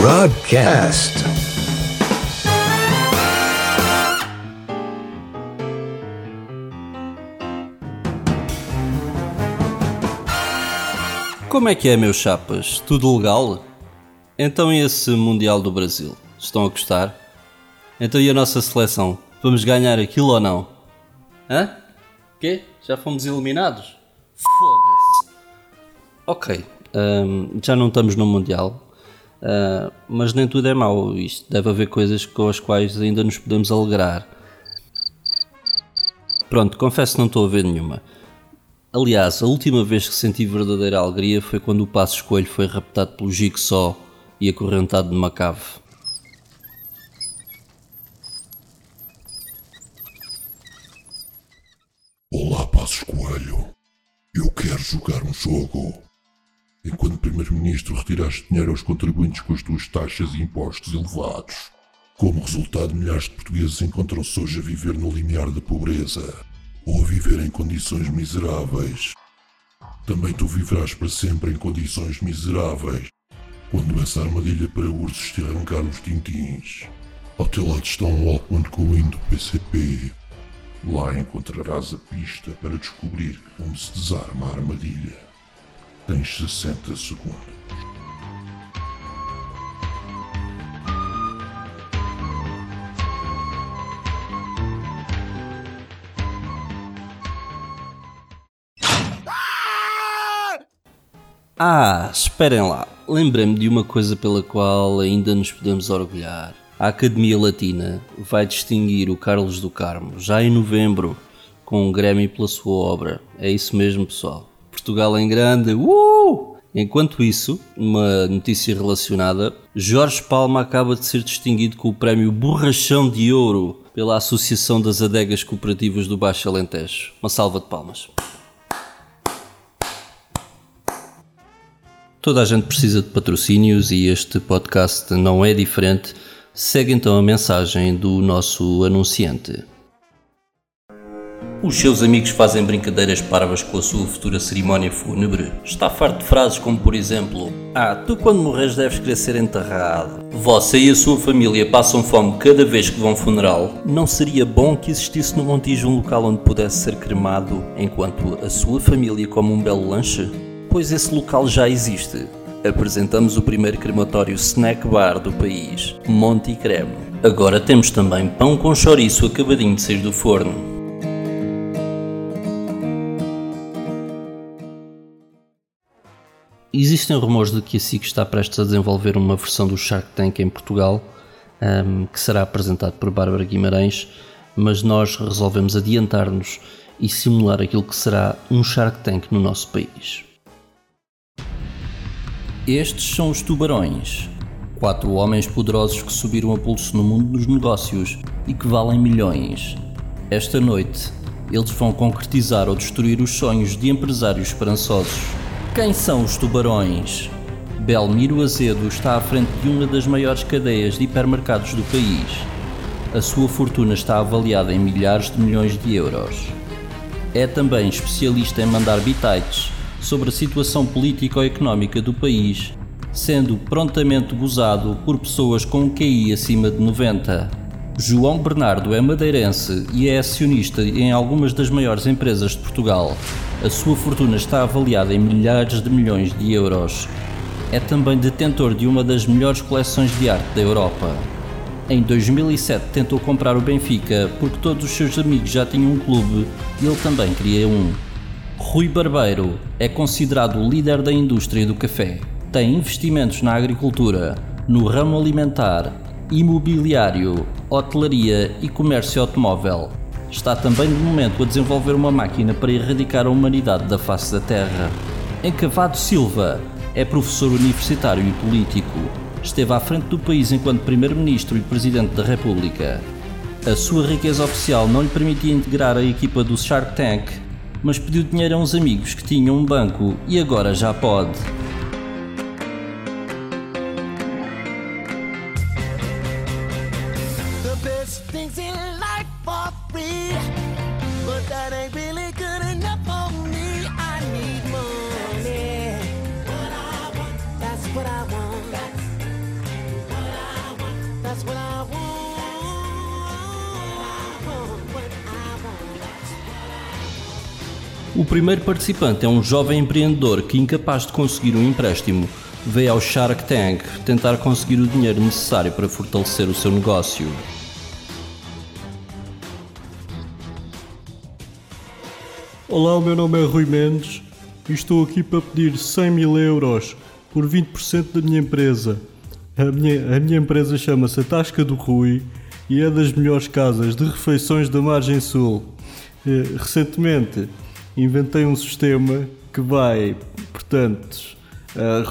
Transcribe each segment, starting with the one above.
Broadcast. Como é que é, meus chapas? Tudo legal? Então e esse Mundial do Brasil? Estão a gostar? Então e a nossa seleção? Vamos ganhar aquilo ou não? Hã? Quê? Já fomos eliminados? Foda-se. Ok, hum, já não estamos no Mundial, uh, mas nem tudo é mau. Isto deve haver coisas com as quais ainda nos podemos alegrar. Pronto, confesso que não estou a ver nenhuma. Aliás, a última vez que senti verdadeira alegria foi quando o Passo Escolho foi raptado pelo Jigsaw e acorrentado numa cave. Olá, Passos Coelho. Eu quero jogar um jogo. Enquanto Primeiro-Ministro, retiraste dinheiro aos contribuintes com as tuas taxas e impostos elevados. Como resultado, milhares de portugueses encontram-se hoje a viver no limiar da pobreza ou a viver em condições miseráveis. Também tu viverás para sempre em condições miseráveis quando essa armadilha para ursos te arrancar os tintins. Ao teu lado está um Walkman com o hino PCP. Lá encontrarás a pista para descobrir como se desarma a armadilha. Tens 60 segundos. Ah, esperem lá. Lembrei-me de uma coisa pela qual ainda nos podemos orgulhar. A Academia Latina vai distinguir o Carlos do Carmo já em novembro com um Grammy pela sua obra. É isso mesmo, pessoal. Portugal em grande. Uh! Enquanto isso, uma notícia relacionada, Jorge Palma acaba de ser distinguido com o prémio Borrachão de Ouro pela Associação das Adegas Cooperativas do Baixo Alentejo. Uma salva de palmas. Toda a gente precisa de patrocínios e este podcast não é diferente. Segue então a mensagem do nosso anunciante. Os seus amigos fazem brincadeiras parvas com a sua futura cerimónia fúnebre. Está farto de frases como, por exemplo: Ah, tu quando morres deves querer ser enterrado. Você e a sua família passam fome cada vez que vão funeral. Não seria bom que existisse no Montijo um local onde pudesse ser cremado enquanto a sua família come um belo lanche? Pois esse local já existe. Apresentamos o primeiro crematório snack bar do país, Monte Creme. Agora temos também pão com chouriço acabadinho de sair do forno. Existem rumores de que a SIC está prestes a desenvolver uma versão do Shark Tank em Portugal, um, que será apresentado por Bárbara Guimarães, mas nós resolvemos adiantar-nos e simular aquilo que será um Shark Tank no nosso país. Estes são os tubarões. Quatro homens poderosos que subiram a pulso no mundo dos negócios e que valem milhões. Esta noite, eles vão concretizar ou destruir os sonhos de empresários esperançosos. Quem são os tubarões? Belmiro Azedo está à frente de uma das maiores cadeias de hipermercados do país. A sua fortuna está avaliada em milhares de milhões de euros. É também especialista em mandar bitites sobre a situação político-económica do país, sendo prontamente gozado por pessoas com um QI acima de 90. João Bernardo é madeirense e é acionista em algumas das maiores empresas de Portugal. A sua fortuna está avaliada em milhares de milhões de euros. É também detentor de uma das melhores coleções de arte da Europa. Em 2007 tentou comprar o Benfica porque todos os seus amigos já tinham um clube e ele também queria um. Rui Barbeiro é considerado o líder da indústria do café. Tem investimentos na agricultura, no ramo alimentar, imobiliário, hotelaria e comércio automóvel. Está também de momento a desenvolver uma máquina para erradicar a humanidade da face da Terra. Encavado Silva é professor universitário e político. Esteve à frente do país enquanto Primeiro-Ministro e Presidente da República. A sua riqueza oficial não lhe permitia integrar a equipa do Shark Tank, mas pediu dinheiro a uns amigos que tinham um banco e agora já pode. But that ain't really good enough for me. I need money. What I want. That's what I want. O primeiro participante é um jovem empreendedor que, incapaz de conseguir um empréstimo, veio ao Shark Tank tentar conseguir o dinheiro necessário para fortalecer o seu negócio. Olá, o meu nome é Rui Mendes e estou aqui para pedir 100 mil euros por 20% da minha empresa. A minha, a minha empresa chama-se Tasca do Rui e é das melhores casas de refeições da Margem Sul. Eh, Recentemente inventei um sistema que vai, portanto,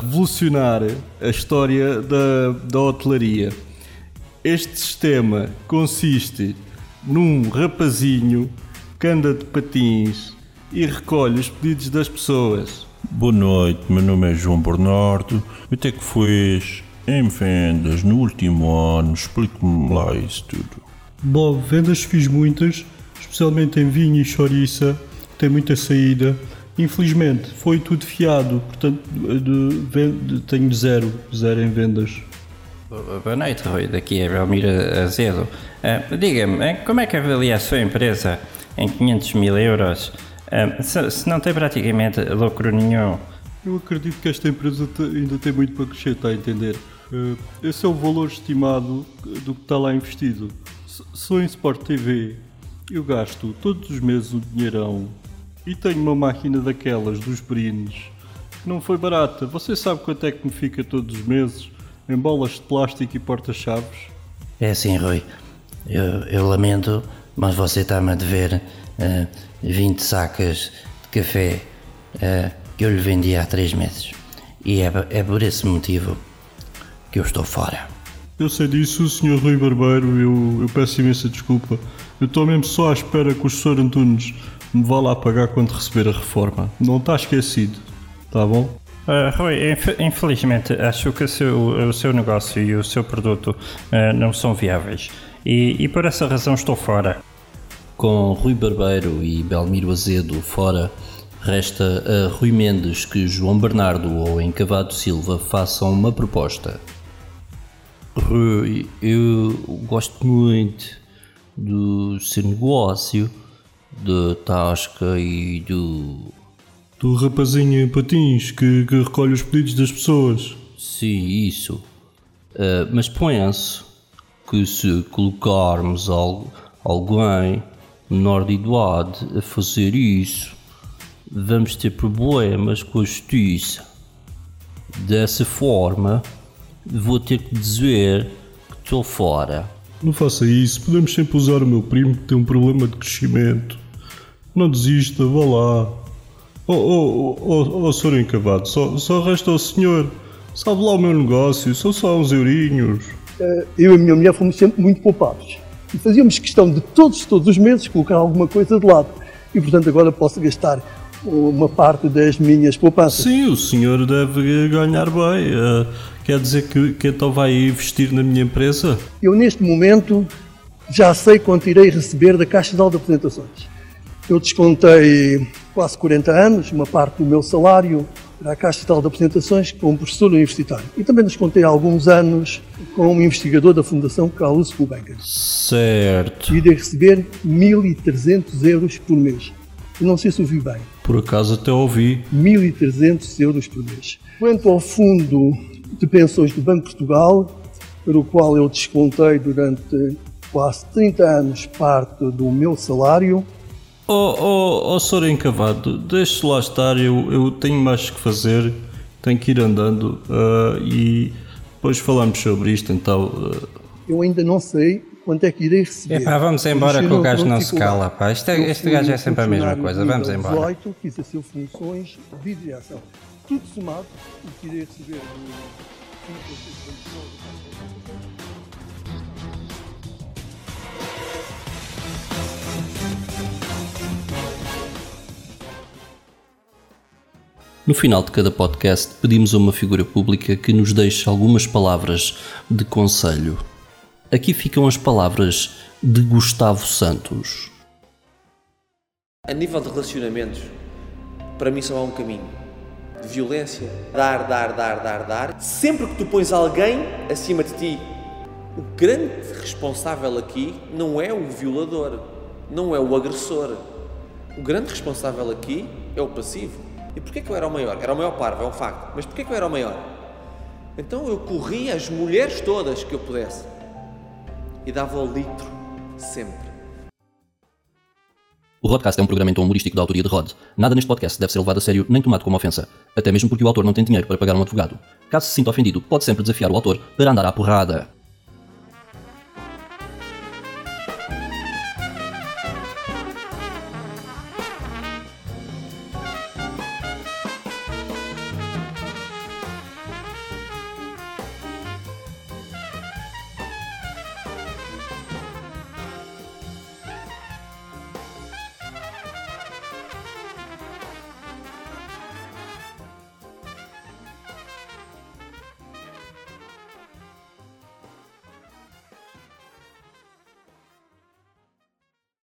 revolucionar a história da, da hotelaria. Este sistema consiste num rapazinho que anda de patins e recolhe os pedidos das pessoas. Boa noite, meu nome é João Bernardo. O que é que fez em vendas no último ano? Explique-me lá isso tudo. Bom, vendas fiz muitas, especialmente em vinho e chouriça, tem muita saída. Infelizmente, foi tudo fiado, portanto, de- de- tenho zero, zero em vendas. Boa noite, Rui. Daqui é Belmira Azedo. Ah, Diga-me, eh, como é que avalia a sua empresa em 500 mil euros ah, se, se não tem praticamente lucro nenhum? Eu acredito que esta empresa te- ainda tem muito para crescer, está a entender? Eh, Esse é o valor estimado do que está lá investido. Sou em Sport TV, eu gasto todos os meses um dinheirão e tenho uma máquina daquelas dos brindes que não foi barata. Você sabe quanto é que me fica todos os meses em bolas de plástico e porta-chaves? É assim, Rui. Eu, eu lamento, mas você está-me a dever ah, 20 sacas de café ah, que eu lhe vendi há 3 meses. E é, é por esse motivo que eu estou fora. Eu sei disso, Sr. Rui Barbeiro, eu, eu peço imensa desculpa. Eu estou mesmo só à espera que o Sr. Antunes me vá lá pagar quando receber a reforma. Não está esquecido, tá bom? Ah, Rui, inf- infelizmente acho que o seu, o seu negócio e o seu produto ah, não são viáveis. E, e por essa razão estou fora. Com Rui Barbeiro e Belmiro Azedo fora, resta a Rui Mendes que João Bernardo ou Encavado Silva façam uma proposta. Rui, eu gosto muito do seu negócio, da Tasca e do. Do rapazinho em patins que, que recolhe os pedidos das pessoas. Sim, isso. Ah, mas penso que se colocarmos al- alguém menor de idade a fazer isso, vamos ter problemas com a justiça. Dessa forma, vou ter que dizer que estou fora. Não faça isso, podemos sempre usar o meu primo que tem um problema de crescimento. Não desista, vá lá. Oh, oh, oh, oh, oh Sr. Encavado, só, só resta ao senhor. Sabe lá o meu negócio, são só uns eurinhos. eu e a minha mulher fomos sempre muito poupados. E fazíamos questão de todos, todos os meses colocar alguma coisa de lado. E portanto agora posso gastar uma parte das minhas poupanças. Sim, o senhor deve ganhar bem. eh, quer dizer que, que então vai investir na minha empresa? Eu neste momento já sei quanto irei receber da Caixa de Apresentações. Eu descontei quase 40 anos, uma parte do meu salário para a Caixa Geral de Apresentações como professor universitário. E também descontei alguns anos como investigador da Fundação Carlos Gulbenkian. Certo. irei receber 1.300 euros por mês. Eu não sei se ouvi bem. Por acaso até ouvi. 1.300 euros por mês. Quanto ao fundo de pensões do Banco de Portugal, para o qual eu descontei durante quase 30 anos parte do meu salário, Oh, oh, oh Sr. Encavado, deixe lá estar, eu, eu tenho mais que fazer, tenho que ir andando ah, e depois falamos sobre isto então. ah, eu ainda não sei quanto é que irei receber. Epá, vamos embora que o gajo não se cala, pá. Isto é- este gajo é sempre a mesma coisa. Vamos embora. 18, que exerceu funções de direção. Tudo somado, o que irei receber do... No final de cada podcast, pedimos a uma figura pública que nos deixe algumas palavras de conselho. Aqui ficam as palavras de Gustavo Santos. A nível de relacionamentos, para mim só há um caminho. De violência, dar, dar, dar, dar, dar. Sempre que tu pões alguém acima de ti, o grande responsável aqui não é o violador, não é o agressor. O grande responsável aqui é o passivo. E porquê que eu era o maior? Era o maior parvo, é um facto. Mas porquê que eu era o maior? Então eu corria as mulheres todas que eu pudesse. E dava o litro, sempre. O Rodcast é um programa então humorístico da autoria de Rod. Nada neste podcast deve ser levado a sério nem tomado como ofensa, até mesmo porque o autor não tem dinheiro para pagar um advogado. Caso se sinta ofendido, pode sempre desafiar o autor para andar à porrada.